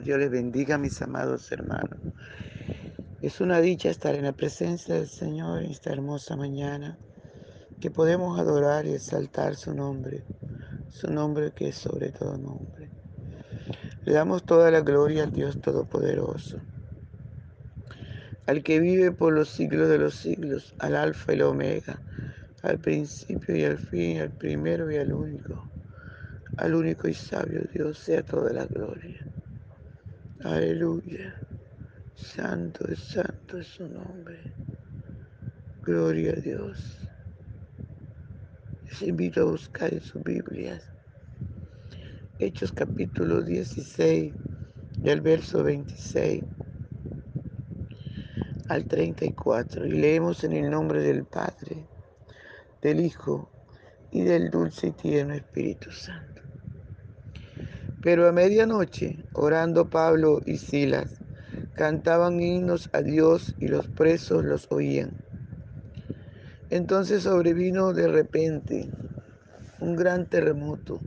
Dios les bendiga, mis amados hermanos. Es una dicha estar en la presencia del Señor en esta hermosa mañana, que podemos adorar y exaltar su nombre, su nombre que es sobre todo nombre. Le damos toda la gloria al Dios Todopoderoso, al que vive por los siglos de los siglos, al Alfa y el Omega, al principio y al fin, al primero y al único al único y sabio Dios sea toda la gloria. Aleluya. Santo es santo es su nombre. Gloria a Dios. Les invito a buscar en sus Biblias Hechos capítulo 16, del verso 26 al 34. Y leemos en el nombre del Padre, del Hijo y del dulce y tierno Espíritu Santo. Pero a medianoche, orando Pablo y Silas, cantaban himnos a Dios y los presos los oían. Entonces sobrevino de repente un gran terremoto,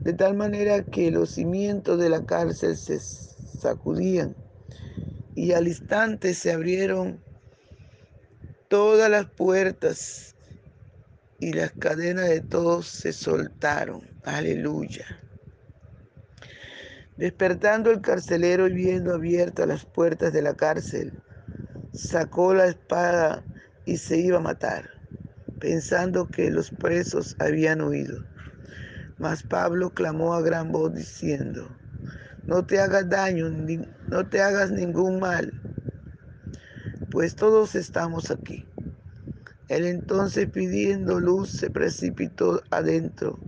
de tal manera que los cimientos de la cárcel se sacudían y al instante se abrieron todas las puertas y las cadenas de todos se soltaron. Aleluya. Despertando el carcelero y viendo abiertas las puertas de la cárcel, sacó la espada y se iba a matar, pensando que los presos habían huido. Mas Pablo clamó a gran voz diciendo, no te hagas daño, no te hagas ningún mal, pues todos estamos aquí. Él entonces pidiendo luz se precipitó adentro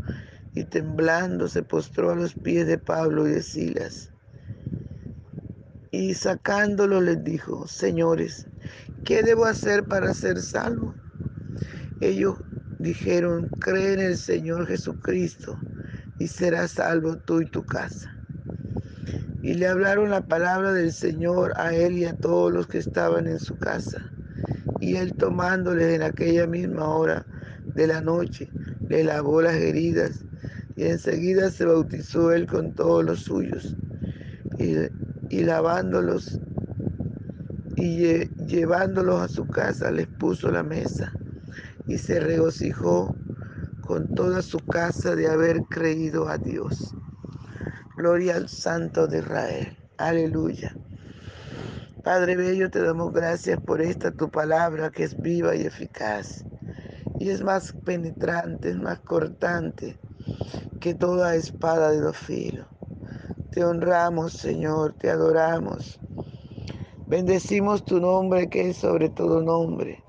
y temblando se postró a los pies de Pablo y de Silas. Y sacándolo les dijo, señores, ¿qué debo hacer para ser salvo? Ellos dijeron, cree en el Señor Jesucristo y serás salvo tú y tu casa. Y le hablaron la palabra del Señor a él y a todos los que estaban en su casa. Y él tomándoles en aquella misma hora de la noche, le lavó las heridas y enseguida se bautizó él con todos los suyos, y, lavándolos y llevándolos a su casa les puso la mesa, y se regocijó con toda su casa de haber creído a Dios. Gloria al Santo de Israel. Aleluya. Padre Bello, te damos gracias por esta tu palabra que es viva y eficaz. Y es más penetrante, es más cortante que toda espada de dos filos. Te honramos, Señor, te adoramos. Bendecimos tu nombre que es sobre todo nombre.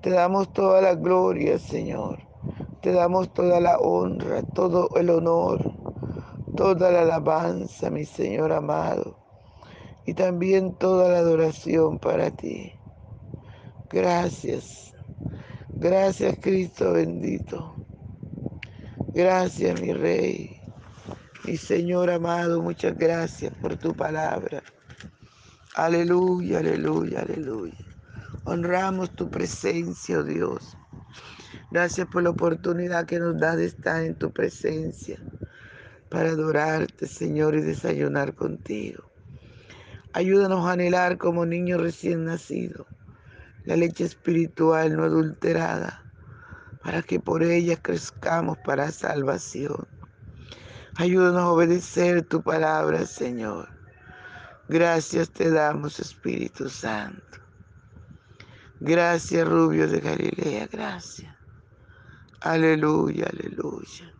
Te damos toda la gloria, Señor. Te damos toda la honra, todo el honor, toda la alabanza, mi Señor amado. Y también toda la adoración para ti. Gracias. Gracias, Cristo bendito. Gracias, mi Rey. Mi Señor amado, muchas gracias por tu palabra. Aleluya, aleluya, aleluya. Honramos tu presencia, oh Dios. Gracias por la oportunidad que nos da de estar en tu presencia para adorarte, Señor, y desayunar contigo. Ayúdanos a anhelar como niños recién nacidos la leche espiritual no adulterada para que por ella crezcamos para salvación. Ayúdanos a obedecer tu palabra, Señor. Gracias te damos, Espíritu Santo. Gracias, Rubio de Galilea, gracias. Aleluya, aleluya.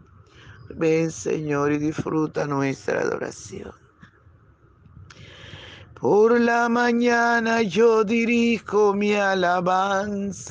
Ven, Señor, y disfruta nuestra adoración. Por la mañana yo dirijo mi alabanza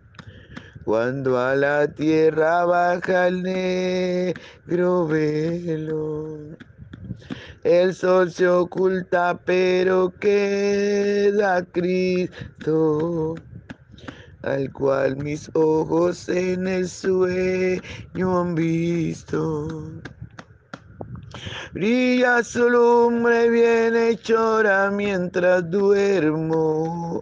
Cuando a la tierra baja el negro velo. El sol se oculta, pero queda Cristo, al cual mis ojos en el sueño han visto. Brilla su lumbre bien hechora mientras duermo.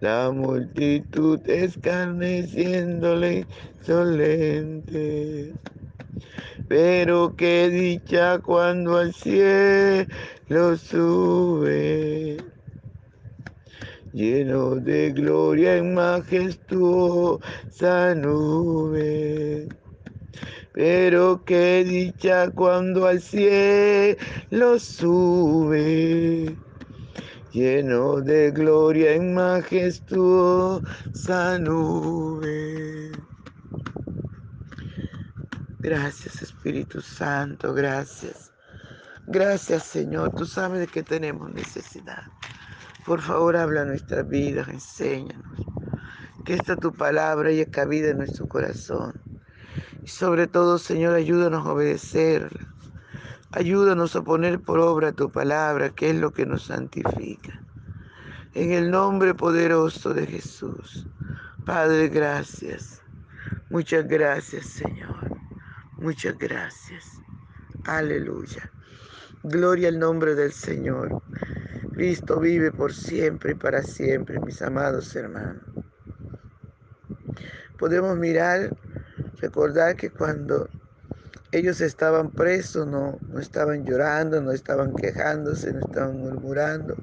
La multitud escarneciéndole insolente. Pero qué dicha cuando al cielo sube, lleno de gloria en majestuosa nube. Pero qué dicha cuando al cielo sube, lleno de gloria en majestuosa nube. Gracias Espíritu Santo, gracias. Gracias Señor, tú sabes de que tenemos necesidad. Por favor, habla nuestra vida, enséñanos. Que esta tu palabra haya cabida en nuestro corazón. Y sobre todo, Señor, ayúdanos a obedecerla. Ayúdanos a poner por obra tu palabra, que es lo que nos santifica. En el nombre poderoso de Jesús. Padre, gracias. Muchas gracias, Señor. Muchas gracias. Aleluya. Gloria al nombre del Señor. Cristo vive por siempre y para siempre, mis amados hermanos. Podemos mirar, recordar que cuando ellos estaban presos, no, no estaban llorando, no estaban quejándose, no estaban murmurando,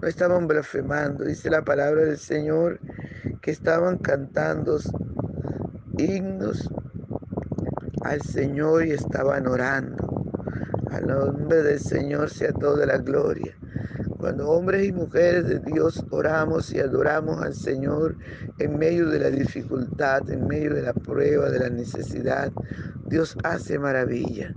no estaban blasfemando. Dice la palabra del Señor que estaban cantando himnos al Señor y estaban orando. Al nombre del Señor sea toda la gloria. Cuando hombres y mujeres de Dios oramos y adoramos al Señor en medio de la dificultad, en medio de la prueba, de la necesidad, Dios hace maravilla.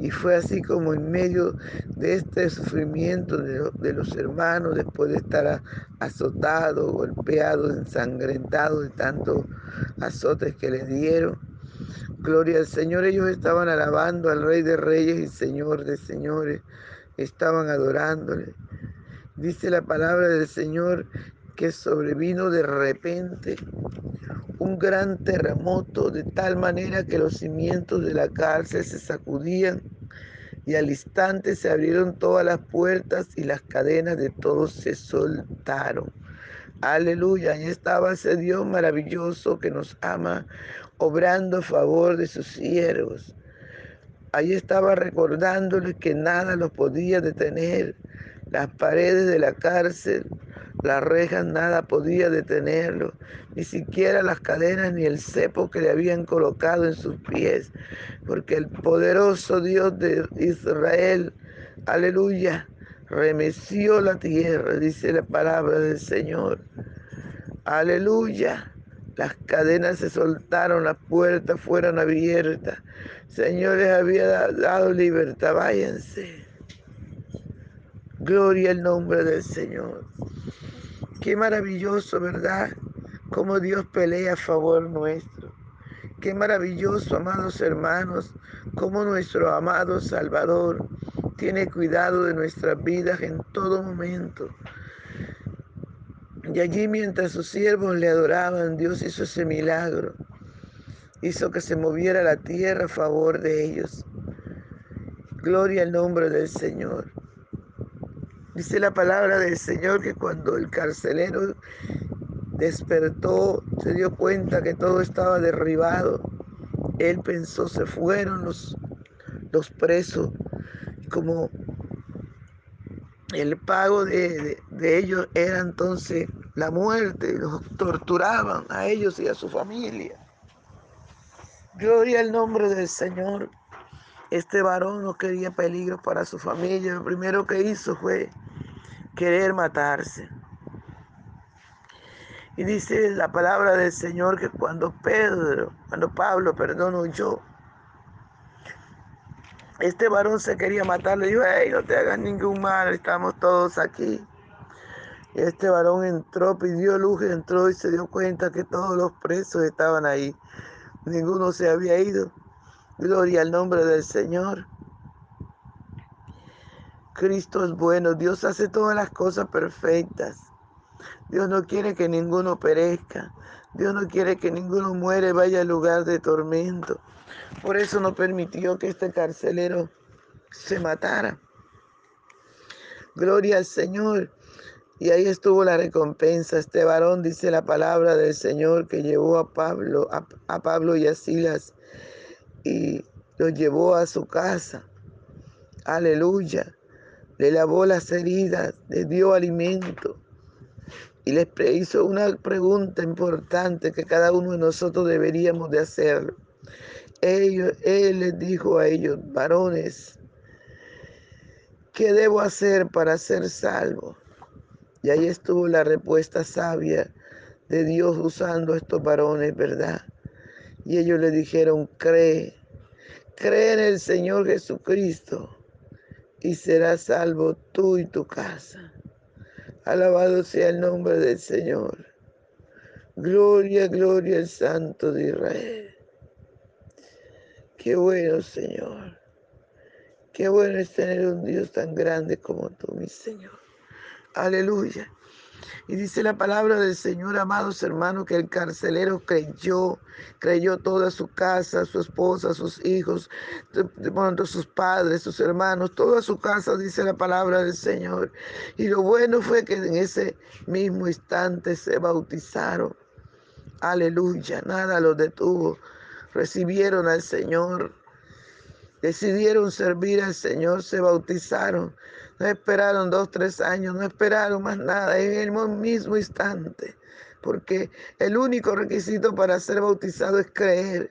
Y fue así como en medio de este sufrimiento de, los hermanos, después de estar azotados, golpeados, ensangrentados de tantos azotes que les dieron, Gloria al Señor, ellos estaban alabando al Rey de Reyes y Señor de Señores, estaban adorándole. Dice la palabra del Señor que sobrevino de repente un gran terremoto de tal manera que los cimientos de la cárcel se sacudían y al instante se abrieron todas las puertas y las cadenas de todos se soltaron. Aleluya, ahí estaba ese Dios maravilloso que nos ama, obrando a favor de sus siervos. Ahí estaba recordándoles que nada los podía detener. Las paredes de la cárcel, las rejas, nada podía detenerlo. Ni siquiera las cadenas ni el cepo que le habían colocado en sus pies. Porque el poderoso Dios de Israel, aleluya, remeció la tierra, dice la palabra del Señor. Aleluya. Las cadenas se soltaron, las puertas fueron abiertas. Señor les había dado libertad, váyanse. Gloria al nombre del Señor. Qué maravilloso, ¿verdad? Cómo Dios pelea a favor nuestro. Qué maravilloso, amados hermanos, cómo nuestro amado Salvador tiene cuidado de nuestras vidas en todo momento. Y allí mientras sus siervos le adoraban, Dios hizo ese milagro. Hizo que se moviera la tierra a favor de ellos. Gloria al nombre del Señor. Dice la palabra del Señor que cuando el carcelero despertó, se dio cuenta que todo estaba derribado. Él pensó, se fueron los, los presos. Como el pago de, ellos era entonces la muerte, los torturaban a ellos y a su familia. Gloria al nombre del Señor. Este varón no quería peligro para su familia. Lo primero que hizo fue querer matarse. Y dice la palabra del Señor que cuando Pedro, cuando Pablo, perdón, huyó, este varón se quería matar, le dijo, hey, no te hagas ningún mal, estamos todos aquí. Y este varón entró, pidió luz, entró y se dio cuenta que todos los presos estaban ahí. Ninguno se había ido. Gloria al nombre del Señor. Cristo es bueno, Dios hace todas las cosas perfectas. Dios no quiere que ninguno perezca. Dios no quiere que ninguno muere, vaya al lugar de tormento. Por eso no permitió que este carcelero se matara. Gloria al Señor. Y ahí estuvo la recompensa. Este varón dice la palabra del Señor que llevó a Pablo, a, Pablo y a Silas y los llevó a su casa. Aleluya. Le lavó las heridas, le dio alimento y les hizo una pregunta importante que cada uno de nosotros deberíamos de hacer. Ellos, él les dijo a ellos, varones, ¿qué debo hacer para ser salvo? Y ahí estuvo la respuesta sabia de Dios usando estos varones, ¿verdad? Y ellos le dijeron, cree, cree en el Señor Jesucristo y serás salvo tú y tu casa. Alabado sea el nombre del Señor. Gloria, gloria al Santo de Israel. Qué bueno, Señor. Qué bueno es tener un Dios tan grande como tú, mi Señor. Aleluya. Y dice la palabra del Señor, amados hermanos, que el carcelero creyó, creyó toda su casa, su esposa, sus hijos, bueno, sus padres, sus hermanos, toda su casa, dice la palabra del Señor. Y lo bueno fue que en ese mismo instante se bautizaron. Aleluya, nada los detuvo. Recibieron al Señor, decidieron servir al Señor, se bautizaron no esperaron dos, tres años, no esperaron más nada en el mismo instante, porque el único requisito para ser bautizado es creer.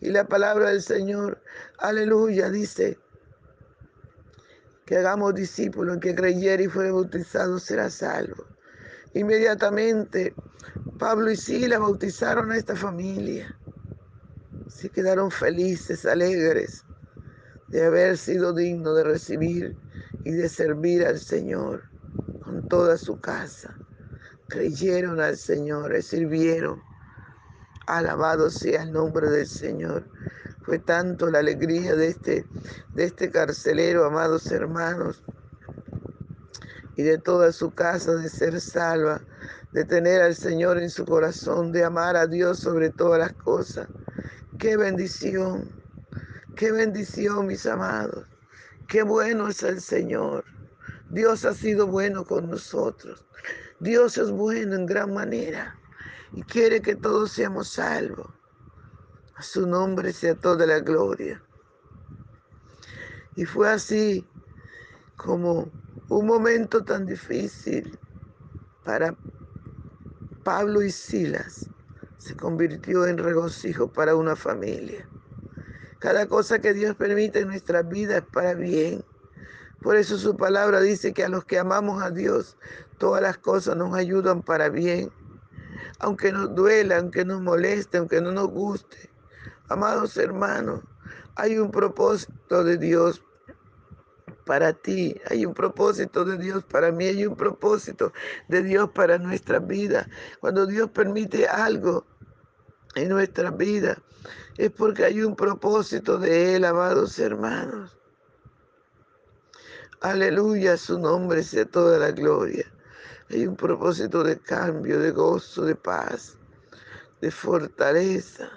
Y la palabra del Señor, aleluya, dice que hagamos discípulos, que creyere y fuere bautizado será salvo. Inmediatamente Pablo y Sila bautizaron a esta familia. Se quedaron felices, alegres de haber sido dignos de recibir y de servir al Señor con toda su casa. Creyeron al Señor, sirvieron. Alabado sea el nombre del Señor. Fue tanto la alegría de este, de este carcelero, amados hermanos, y de toda su casa de ser salva, de tener al Señor en su corazón, de amar a Dios sobre todas las cosas. Qué bendición, qué bendición, mis amados. Qué bueno es el Señor. Dios ha sido bueno con nosotros. Dios es bueno en gran manera y quiere que todos seamos salvos. A su nombre sea toda la gloria. Y fue así como un momento tan difícil para Pablo y Silas se convirtió en regocijo para una familia. Cada cosa que Dios permite en nuestra vida es para bien. Por eso su palabra dice que a los que amamos a Dios, todas las cosas nos ayudan para bien. Aunque nos duela, aunque nos moleste, aunque no nos guste. Amados hermanos, hay un propósito de Dios para ti, hay un propósito de Dios para mí, hay un propósito de Dios para nuestra vida. Cuando Dios permite algo en nuestra vida, es porque hay un propósito de Él, amados hermanos. Aleluya, su nombre sea toda la gloria. Hay un propósito de cambio, de gozo, de paz, de fortaleza.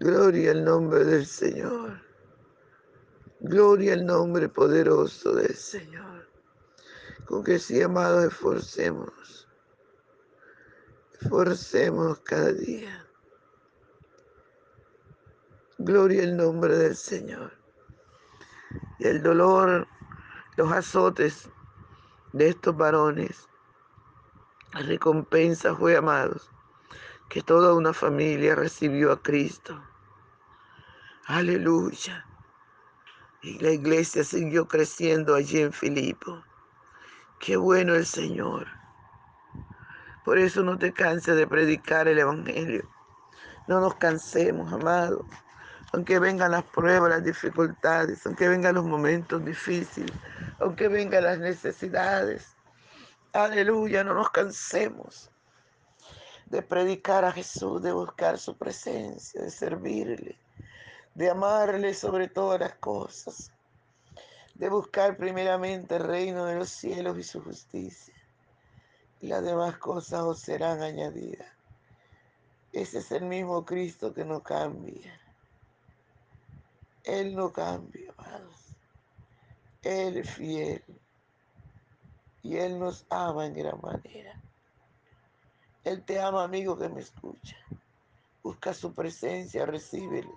Gloria al nombre del Señor. Gloria al nombre poderoso del Señor. Con que sí, amados, esforcemos. Esforcemos cada día. Gloria al nombre del Señor. Y el dolor, los azotes de estos varones, la recompensa fue, amados, que toda una familia recibió a Cristo. Aleluya. Y la iglesia siguió creciendo allí en Filipo. Qué bueno el Señor. Por eso no te canses de predicar el Evangelio. No nos cansemos, amado. Aunque vengan las pruebas, las dificultades, aunque vengan los momentos difíciles, aunque vengan las necesidades. Aleluya, no nos cansemos de predicar a Jesús, de buscar su presencia, de servirle de amarle sobre todas las cosas, de buscar primeramente el reino de los cielos y su justicia. Y las demás cosas os serán añadidas. Ese es el mismo Cristo que no cambia. Él no cambia, amados. Él es fiel. Y Él nos ama en gran manera. Él te ama, amigo que me escucha. Busca su presencia, recíbele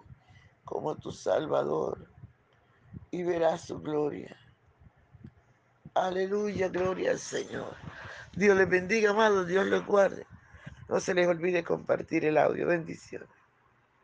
como tu Salvador y verás su gloria. Aleluya, gloria al Señor. Dios les bendiga, amados, Dios les guarde. No se les olvide compartir el audio. Bendiciones.